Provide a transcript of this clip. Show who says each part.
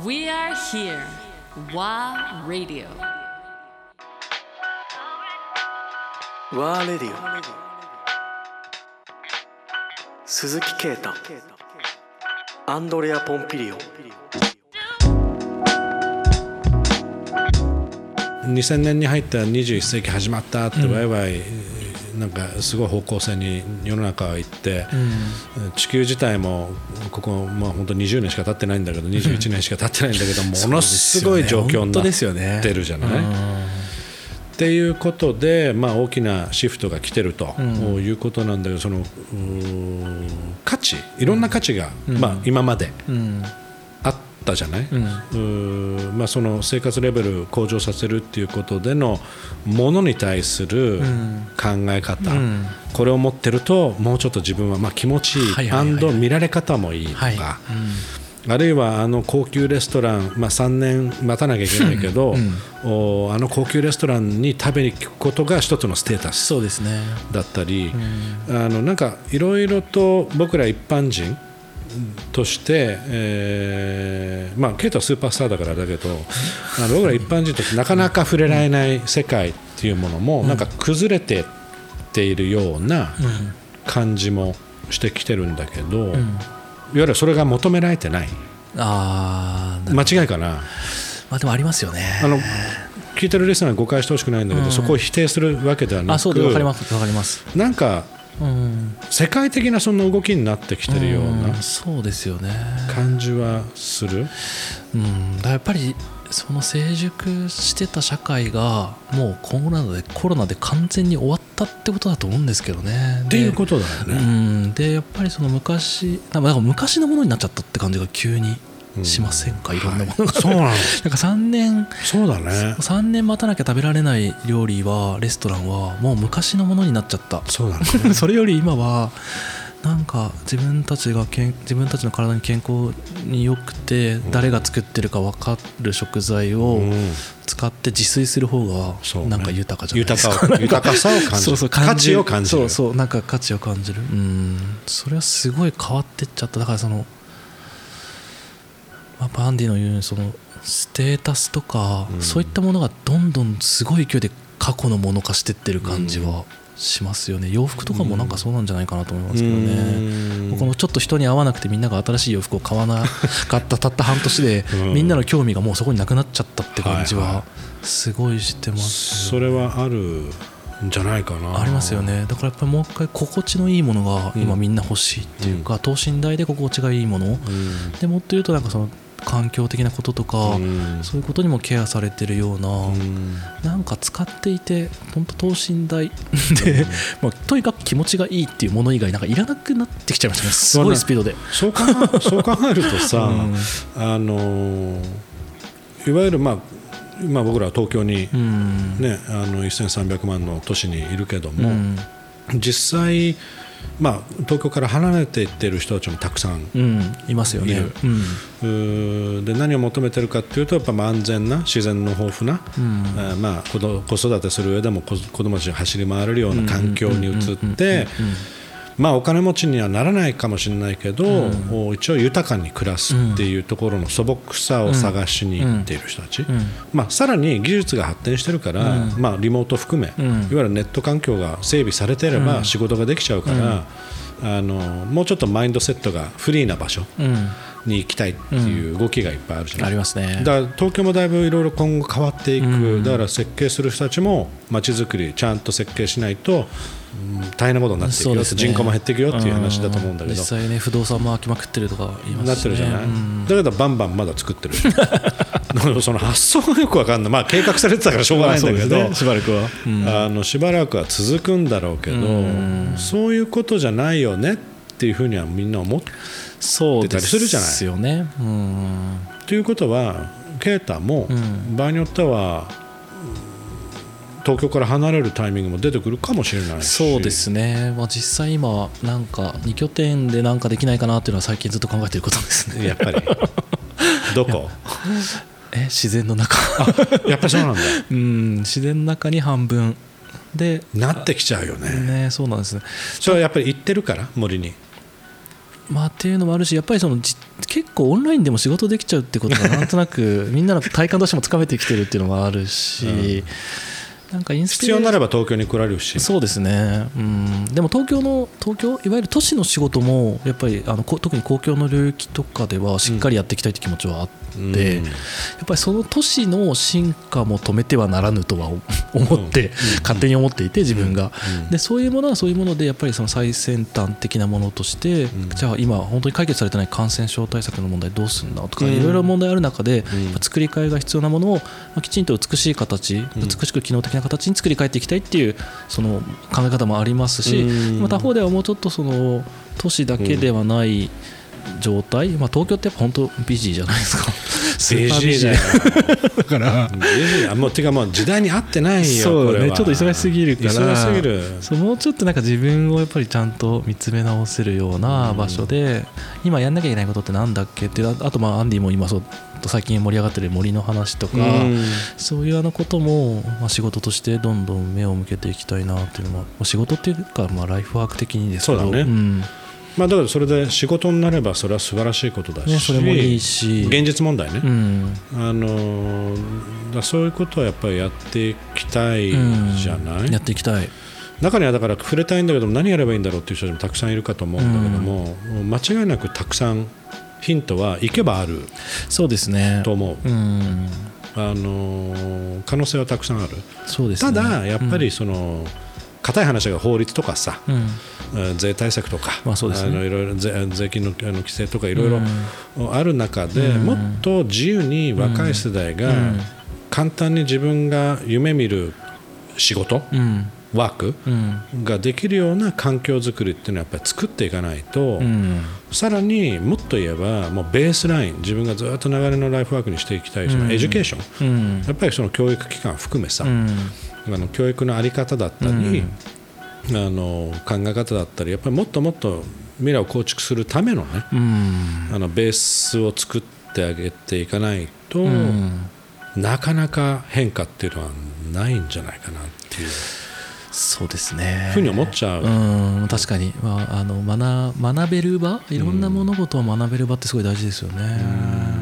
Speaker 1: We are here. WA Radio.
Speaker 2: ワーレディオ鈴木啓太アンドレア・ポンピリオ
Speaker 3: 2000年に入った21世紀始まったってワイワイ、なんかすごい方向性に世の中は行って、地球自体もここ、まあ、本当20年しか経ってないんだけど21年しか経ってないんだけど ものすごい状況になってるじゃない？っていうことで、まあ、大きなシフトが来てるということなんだけど、その価値いろんな価値が、まあ、今まであったじゃない、うーまあ、その生活レベル向上させるっていうことでのものに対する考え方、これを持ってるともうちょっと自分はまあ気持ちいい、
Speaker 4: はいはいはいはい。
Speaker 3: 見られ方もいいとか。
Speaker 4: はい。
Speaker 3: あるいはあの高級レストラン、まあ、3年待たなきゃいけないけど、おあの高級レストランに食べに行くことが一つのステータスだったり、あのなんかいろいろと僕ら一般人として、えーまあ、ケイトはスーパースターだからだけど、あの僕ら一般人としてなかなか触れられない世界っていうものも、なんか崩れてっているような感じもしてきてるんだけど、いわゆるそれが求められてない。
Speaker 4: ああ
Speaker 3: 間違いかな。
Speaker 4: まあでもありますよね。
Speaker 3: あの聞いてるリスナーに誤解してほしくないんだけど、そこを否定するわけではなく
Speaker 4: あそうかりますわかります。
Speaker 3: なんか
Speaker 4: うん。
Speaker 3: 世界的なその動きになってきてるような
Speaker 4: うんそうですよね。
Speaker 3: 感じはする、
Speaker 4: うん。だやっぱりその成熟してた社会がもうコロナでコロナで完全に終わったってことだと思うんですけどね。
Speaker 3: っていうことだよ
Speaker 4: う
Speaker 3: ね、
Speaker 4: ん。でやっぱりその昔なんか昔のものになっちゃったって感じが急にしませんか、いろんなものが、
Speaker 3: そうなの
Speaker 4: なんか3年
Speaker 3: そうだね。
Speaker 4: 3年待たなきゃ食べられない料理はレストランはもう昔のものになっちゃった。
Speaker 3: そうだね。
Speaker 4: それより今はなんか自分たちがけん自分たちの体に健康に良くて誰が作ってるか分かる食材を
Speaker 3: うん。
Speaker 4: 使って自炊する方がなんか豊かじゃないですか。
Speaker 3: 豊かを豊かさを感じる。
Speaker 4: そうそう
Speaker 3: 価値を感じる。
Speaker 4: そうそうなんか価値を感じる。うん。それはすごい変わってっちゃった。だからその、まあ、バンディの言うようにそのステータスとか、そういったものがどんどんすごい勢いで過去のもの化してってる感じはしますよね。洋服とかもなんかそうなんじゃないかなと思いますけどね、
Speaker 3: うん。
Speaker 4: このちょっと人に合わなくてみんなが新しい洋服を買わなかったたった半年で、
Speaker 3: うん。
Speaker 4: みんなの興味がもうそこになくなっちゃったって感じ
Speaker 3: はいは
Speaker 4: はすごいしてます。
Speaker 3: それはあるんじゃないかな。
Speaker 4: ありますよね。だからやっぱりもう一回心地のいいものが今みんな欲しいっていうか、等身大で心地がいいもの、
Speaker 3: うん。
Speaker 4: でもっと言うとなんかその環境的なこととか、
Speaker 3: うん。
Speaker 4: そういうことにもケアされてるような、
Speaker 3: うん。
Speaker 4: なんか使っていて本当等身大で、まあ、とにかく気持ちがいいっていうもの以外なんかいらなくなってきちゃいましたね。すごいスピードで。
Speaker 3: そう考えそう考えるとさ、あのいわゆる、まあ、今僕らは東京に、
Speaker 4: うん。
Speaker 3: ね、あの1300万の都市にいるけども、
Speaker 4: うん。
Speaker 3: 実際、まあ、東京から離れていってる人たちもたくさん
Speaker 4: うん、いますよね。うん。
Speaker 3: で何を求めてるかっていうとやっぱまあ安全な自然の豊富な、あーまあ、子育てする上でも子子供たちが走り回れるような環境に移ってまあお金持ちにはならないかもしれないけど、お一応豊かに暮らすっていうところの素朴さを探しに行っている人たち、まあ、さらに技術が発展してるから、まあ、リモート含め、いわゆるネット環境が整備されていれば仕事ができちゃうから、あのもうちょっとマインドセットがフリーな場所
Speaker 4: うん。
Speaker 3: に行きたいっていう動きがいっぱいあるじゃない。
Speaker 4: ありますね。
Speaker 3: だから東京もだいぶいろいろ今後変わっていく、だから設計する人たちも街づくりちゃんと設計しないと、うん大変なことになっていくよ、
Speaker 4: ね。
Speaker 3: 人口も減っていくよっていう話だと思うんだけど、
Speaker 4: 実際ね不動産も空きまくってるとか言いますし、ね、
Speaker 3: なってるじゃない、
Speaker 4: うん。
Speaker 3: だけどバンバンまだ作ってる。その発想がよくわかんない、まあ、計画されてたからしょうがないんだけど、
Speaker 4: しばらくは、うん。
Speaker 3: あのしばらくは続くんだろうけど、そういうことじゃないよねっていうふうにはみんな思ってたりするじゃない？
Speaker 4: ですよね。うん。
Speaker 3: ということはケータも
Speaker 4: ん。
Speaker 3: 場合によっては東京から離れるタイミングも出てくるかもしれないし。
Speaker 4: そうですね、まあ、実際今なんか2拠点でなんかできないかなっていうのは最近ずっと考えてることですね。
Speaker 3: やっぱり。どこ？
Speaker 4: え自然の中。
Speaker 3: やっぱりそうなんだ。
Speaker 4: うん自然の中に半分。で
Speaker 3: なってきちゃうよね。
Speaker 4: ねそうなんですね。
Speaker 3: それはやっぱり行ってるから？森に。
Speaker 4: まあ、っていうのもあるしやっぱりそのじ結構オンラインでも仕事できちゃうってことがなんとなくみんなの体感としてもつかめてきてるっていうのもあるし、なんかインスピレーション
Speaker 3: 必要なれば東京に来られるし。
Speaker 4: そうですね、うん、でも東京の東京いわゆる都市の仕事もやっぱりあのこ特に公共の領域とかではしっかりやっていきたいという気持ちはあって、
Speaker 3: うん
Speaker 4: やっぱりその都市の進化も止めてはならぬとは 思って、勝手に思っていて自分が、
Speaker 3: うん。
Speaker 4: でそういうものはそういうものでやっぱりその最先端的なものとして、
Speaker 3: ん。
Speaker 4: じゃあ今本当に解決されてない感染症対策の問題どうすんだとか、
Speaker 3: うん。
Speaker 4: いろいろ問題ある中で、作り変えが必要なものを、まあきちんと美しい形、
Speaker 3: ん。
Speaker 4: 美しく機能的な形に作り変えていきたいっていうその考え方もありますし、
Speaker 3: うん。
Speaker 4: まあ他方ではもうちょっとその都市だけではない状態、まあ、東京ってやっぱ本当ビジーじゃないですか。スーパービジー。
Speaker 3: だ
Speaker 4: から。
Speaker 3: ビジーもうてかもう時代に合ってないよ
Speaker 4: そうねちょっと忙しすぎるから。
Speaker 3: 忙しすぎる。
Speaker 4: そうもうちょっとなんか自分をやっぱりちゃんと見つめ直せるような場所で、今やんなきゃいけないことってなんだっけ？ってああとまあアンディも今そう最近盛り上がってる森の話とか、
Speaker 3: うん。
Speaker 4: そういうあのことも、まあ、仕事としてどんどん目を向けていきたいなっていうのはまあ仕事っていうか、まあ、ライフワーク的にですけど。
Speaker 3: そうだね。
Speaker 4: ん
Speaker 3: まあだからそれで仕事になればそれは素晴らしいことだし、
Speaker 4: ね、それもいいし。
Speaker 3: 現実問題ね、
Speaker 4: うん。
Speaker 3: あのーだそういうことはやっぱりやっていきたい
Speaker 4: うん。
Speaker 3: じゃない、
Speaker 4: やっていきたい。
Speaker 3: 中にはだから触れたいんだけど何やればいいんだろうっていう人もたくさんいるかと思うんだけども、間違いなくたくさんヒントは行けばある
Speaker 4: そうですね。
Speaker 3: と思う、
Speaker 4: うん。
Speaker 3: あのー可能性はたくさんある、
Speaker 4: そうですね。
Speaker 3: ただやっぱりその硬い話が法律とかさ、
Speaker 4: うん、
Speaker 3: 税対策とか、
Speaker 4: まあそうですね。
Speaker 3: あのいろいろ税税金のあの規制とかいろいろある中で、
Speaker 4: うん。
Speaker 3: もっと自由に若い世代が
Speaker 4: うん。
Speaker 3: 簡単に自分が夢見る仕事、
Speaker 4: うん
Speaker 3: work
Speaker 4: うん。
Speaker 3: ができるような環境づくりっていうのはやっぱり作っていかないと、
Speaker 4: うん。
Speaker 3: さらにもっと言えばもうベースライン自分がずっと流れのライフワークにしていきたいその
Speaker 4: うん。
Speaker 3: education、
Speaker 4: うん。
Speaker 3: やっぱりその教育機関含めさ、
Speaker 4: うん。
Speaker 3: あの教育の在り方だったり、あの考え方だったりやっぱりもっともっと未来を構築するためのね
Speaker 4: うん。
Speaker 3: あのベースを作ってあげていかないと、
Speaker 4: うん。
Speaker 3: なかなか変化っていうのはないんじゃないかなっていう
Speaker 4: そうですね。
Speaker 3: ふうに思っちゃう。
Speaker 4: うん確かに、まあ、あの学学べる場？いろんな物事を学べる場ってすごい大事ですよね